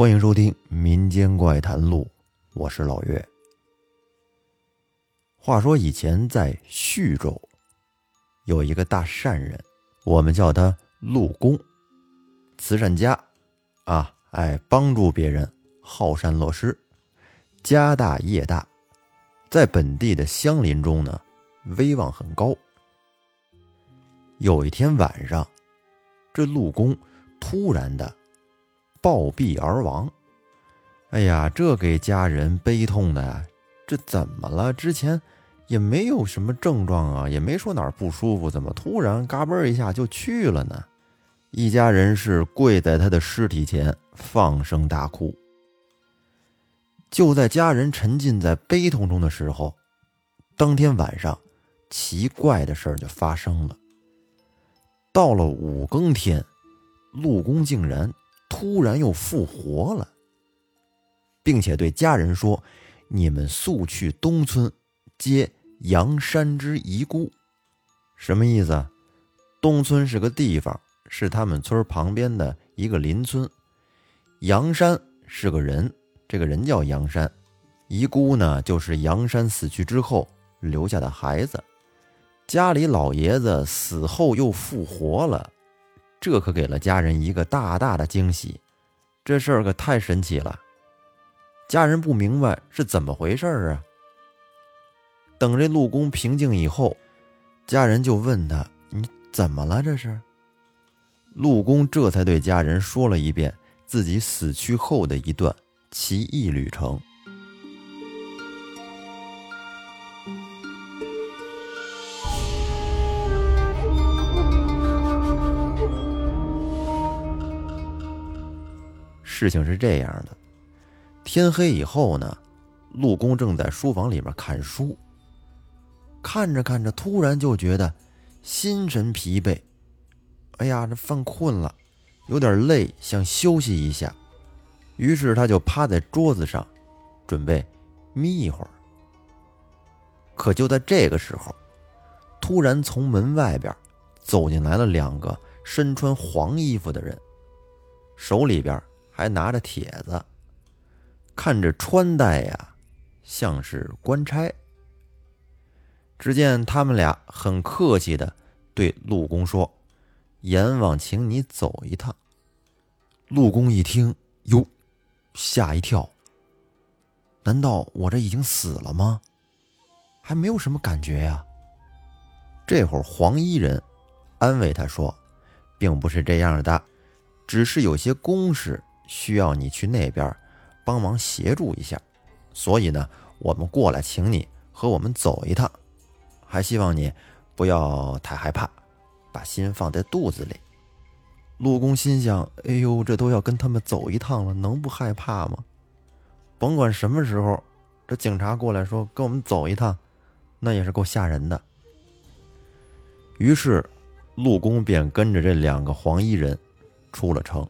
欢迎收听《民间怪谈录》，我是老岳。话说以前在徐州，有一个大善人，我们叫他陆公，慈善家，啊，爱帮助别人，好善乐施，家大业大，在本地的乡邻中呢，威望很高。有一天晚上，这陆公突然的。暴毙而亡，哎呀，这给家人悲痛的呀！这怎么了？之前也没有什么症状啊，也没说哪儿不舒服，怎么突然嘎嘣一下就去了呢？一家人是跪在他的尸体前放声大哭。就在家人沉浸在悲痛中的时候，当天晚上，奇怪的事儿就发生了。到了五更天，陆公竟然。突然又复活了，并且对家人说：“你们速去东村接杨山之遗孤。”什么意思？东村是个地方，是他们村旁边的一个邻村。杨山是个人，这个人叫杨山。遗孤呢，就是杨山死去之后留下的孩子。家里老爷子死后又复活了。这可给了家人一个大大的惊喜，这事儿可太神奇了。家人不明白是怎么回事儿啊。等这陆公平静以后，家人就问他：“你怎么了？这是？”陆公这才对家人说了一遍自己死去后的一段奇异旅程。事情是这样的，天黑以后呢，陆公正在书房里面看书，看着看着，突然就觉得心神疲惫，哎呀，这犯困了，有点累，想休息一下，于是他就趴在桌子上，准备眯一会儿。可就在这个时候，突然从门外边走进来了两个身穿黄衣服的人，手里边。还拿着帖子，看着穿戴呀，像是官差。只见他们俩很客气的对陆公说：“阎王请你走一趟。”陆公一听，哟，吓一跳。难道我这已经死了吗？还没有什么感觉呀。这会儿黄衣人安慰他说：“并不是这样的，只是有些公事。”需要你去那边帮忙协助一下，所以呢，我们过来请你和我们走一趟，还希望你不要太害怕，把心放在肚子里。陆公心想：哎呦，这都要跟他们走一趟了，能不害怕吗？甭管什么时候，这警察过来说跟我们走一趟，那也是够吓人的。于是，陆公便跟着这两个黄衣人出了城。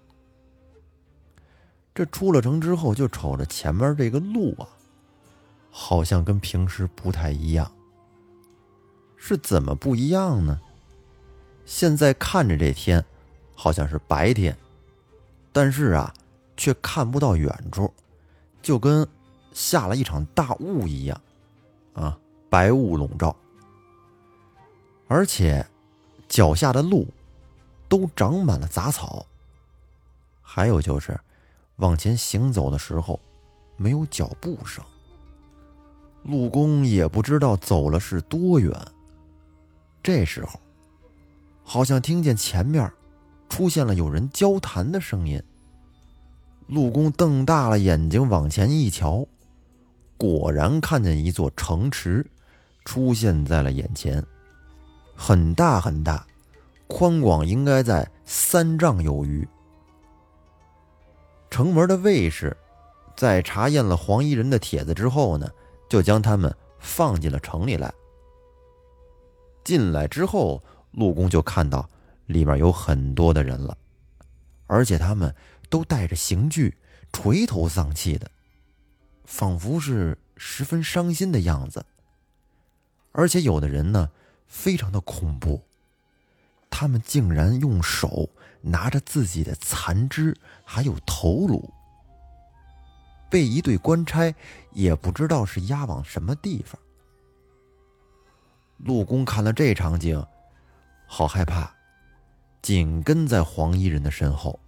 这出了城之后，就瞅着前面这个路啊，好像跟平时不太一样。是怎么不一样呢？现在看着这天，好像是白天，但是啊，却看不到远处，就跟下了一场大雾一样，啊，白雾笼罩，而且脚下的路都长满了杂草，还有就是。往前行走的时候，没有脚步声。陆公也不知道走了是多远。这时候，好像听见前面出现了有人交谈的声音。陆公瞪大了眼睛往前一瞧，果然看见一座城池出现在了眼前，很大很大，宽广应该在三丈有余。城门的卫士，在查验了黄衣人的帖子之后呢，就将他们放进了城里来。进来之后，陆公就看到里面有很多的人了，而且他们都带着刑具，垂头丧气的，仿佛是十分伤心的样子。而且有的人呢，非常的恐怖，他们竟然用手。拿着自己的残肢，还有头颅，被一队官差也不知道是押往什么地方。陆公看了这场景，好害怕，紧跟在黄衣人的身后。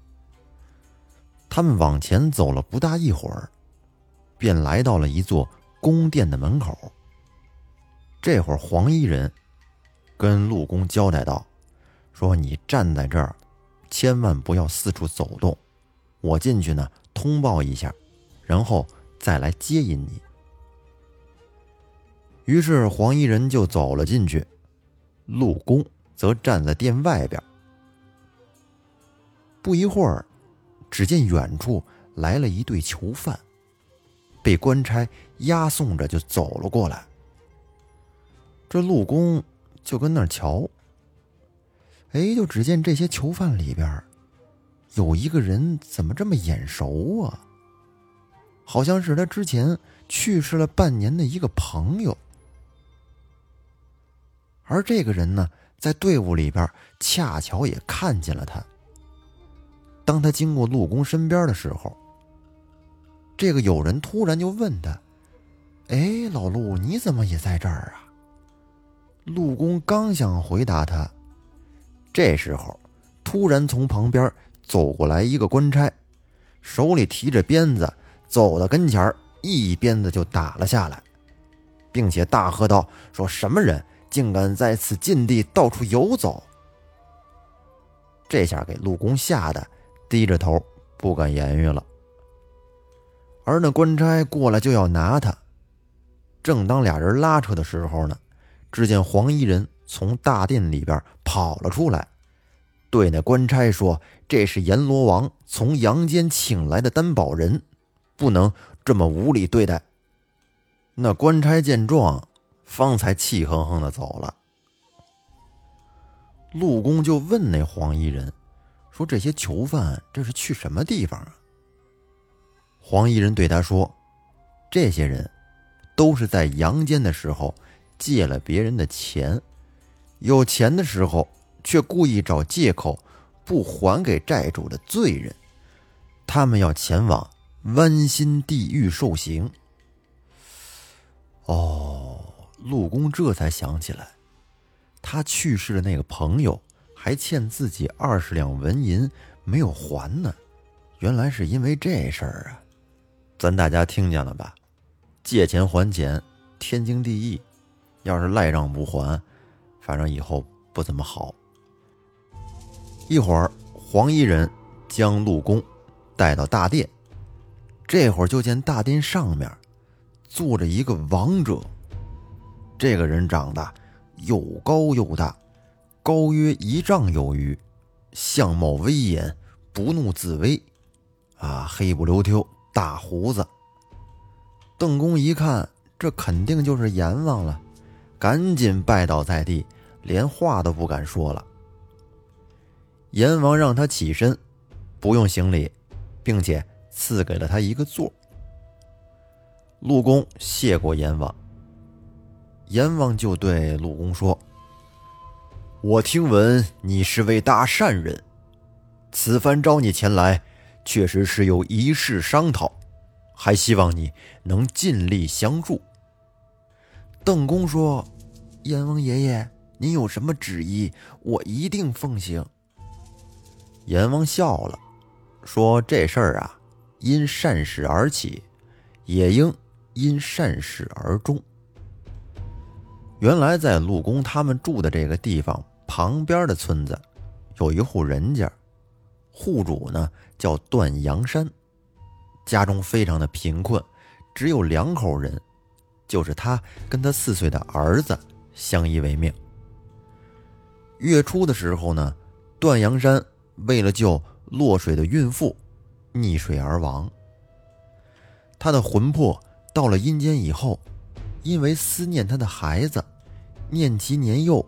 他们往前走了不大一会儿，便来到了一座宫殿的门口。这会儿，黄衣人跟陆公交代道：“说你站在这儿，千万不要四处走动，我进去呢，通报一下，然后再来接引你。”于是黄衣人就走了进去，陆公则站在殿外边。不一会儿，只见远处来了一队囚犯，被官差押送着就走了过来。这陆公就跟那儿瞧，哎，就只见这些囚犯里边，有一个人怎么这么眼熟啊？好像是他之前去世了半年的一个朋友。而这个人呢，在队伍里边恰巧也看见了他。当他经过陆公身边的时候，这个友人突然就问他：“哎，老陆，你怎么也在这儿啊？”陆公刚想回答他，这时候突然从旁边走过来一个官差，手里提着鞭子，走到跟前一鞭子就打了下来，并且大喝道：“说什么人？”竟敢在此禁地到处游走，这下给陆公吓得低着头不敢言语了。而那官差过来就要拿他，正当俩人拉扯的时候呢，只见黄衣人从大殿里边跑了出来，对那官差说：“这是阎罗王从阳间请来的担保人，不能这么无理对待。”那官差见状。方才气哼哼的走了。陆公就问那黄衣人，说：“这些囚犯这是去什么地方啊？”黄衣人对他说：“这些人，都是在阳间的时候借了别人的钱，有钱的时候却故意找借口不还给债主的罪人，他们要前往剜心地狱受刑。”哦。陆公这才想起来，他去世的那个朋友还欠自己二十两纹银没有还呢。原来是因为这事儿啊！咱大家听见了吧？借钱还钱，天经地义。要是赖账不还，反正以后不怎么好。一会儿，黄衣人将陆公带到大殿，这会儿就见大殿上面坐着一个王者。这个人长得又高又大，高约一丈有余，相貌威严，不怒自威，啊，黑不溜秋，大胡子。邓公一看，这肯定就是阎王了，赶紧拜倒在地，连话都不敢说了。阎王让他起身，不用行礼，并且赐给了他一个座。陆公谢过阎王。阎王就对陆公说：“我听闻你是位大善人，此番招你前来，确实是有一事商讨，还希望你能尽力相助。”邓公说：“阎王爷爷，您有什么旨意，我一定奉行。”阎王笑了，说：“这事儿啊，因善始而起，也应因善始而终。”原来在陆公他们住的这个地方旁边的村子，有一户人家，户主呢叫段阳山，家中非常的贫困，只有两口人，就是他跟他四岁的儿子相依为命。月初的时候呢，段阳山为了救落水的孕妇，溺水而亡。他的魂魄到了阴间以后，因为思念他的孩子。念其年幼，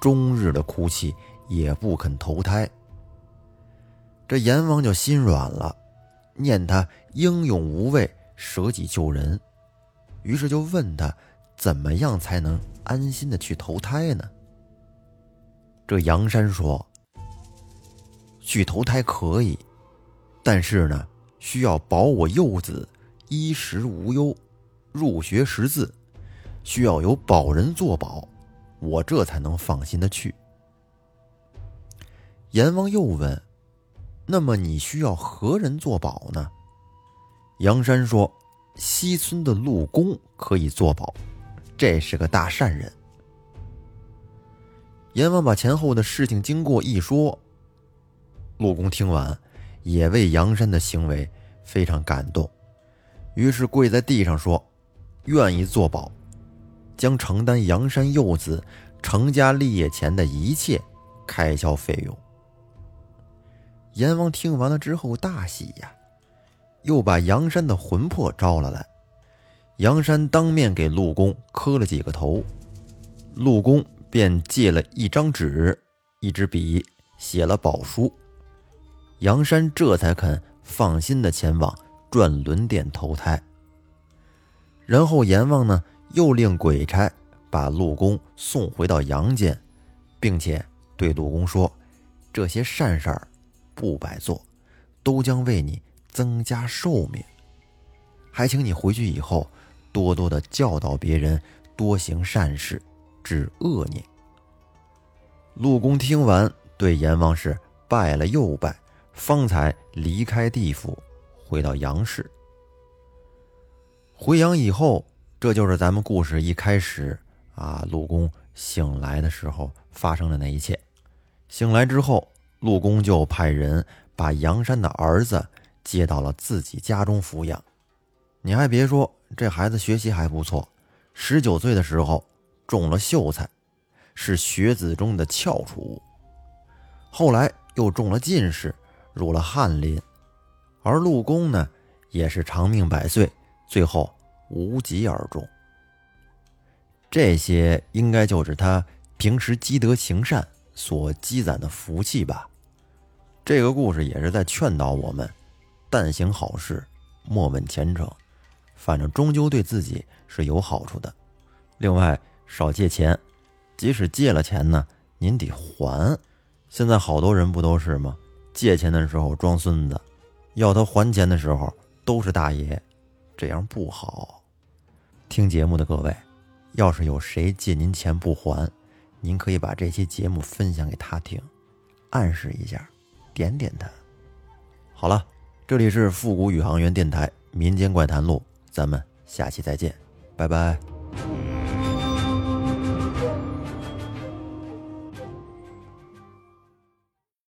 终日的哭泣，也不肯投胎。这阎王就心软了，念他英勇无畏，舍己救人，于是就问他怎么样才能安心的去投胎呢？这杨山说：“去投胎可以，但是呢，需要保我幼子衣食无忧，入学识字，需要有保人作保，我这才能放心的去。”阎王又问：“那么你需要何人作保呢？”杨山说：“西村的陆公可以作保，这是个大善人。”阎王把前后的事情经过一说，陆公听完，也为杨山的行为非常感动，于是跪在地上说：“愿意作保，将承担杨山幼子成家立业前的一切开销费用。”阎王听完了之后大喜呀，又把杨山的魂魄招了来，杨山当面给陆公磕了几个头，陆公。便借了一张纸、一支笔，写了宝书。杨山这才肯放心的前往转轮殿投胎。然后阎王呢，又令鬼差把陆公送回到阳间，并且对陆公说：“这些善事儿不白做，都将为你增加寿命。还请你回去以后，多多的教导别人，多行善事。”治恶念。陆公听完，对阎王是拜了又拜，方才离开地府，回到阳世。回阳以后，这就是咱们故事一开始啊，陆公醒来的时候发生的那一切。醒来之后，陆公就派人把杨山的儿子接到了自己家中抚养。你还别说，这孩子学习还不错，十九岁的时候。中了秀才，是学子中的翘楚。后来又中了进士，入了翰林。而陆公呢，也是长命百岁，最后无疾而终。这些应该就是他平时积德行善所积攒的福气吧。这个故事也是在劝导我们：但行好事，莫问前程，反正终究对自己是有好处的。另外。少借钱，即使借了钱呢，您得还。现在好多人不都是吗？借钱的时候装孙子，要他还钱的时候都是大爷，这样不好。听节目的各位，要是有谁借您钱不还，您可以把这期节目分享给他听，暗示一下，点点他。好了，这里是复古宇航员电台民间怪谈录，咱们下期再见，拜拜。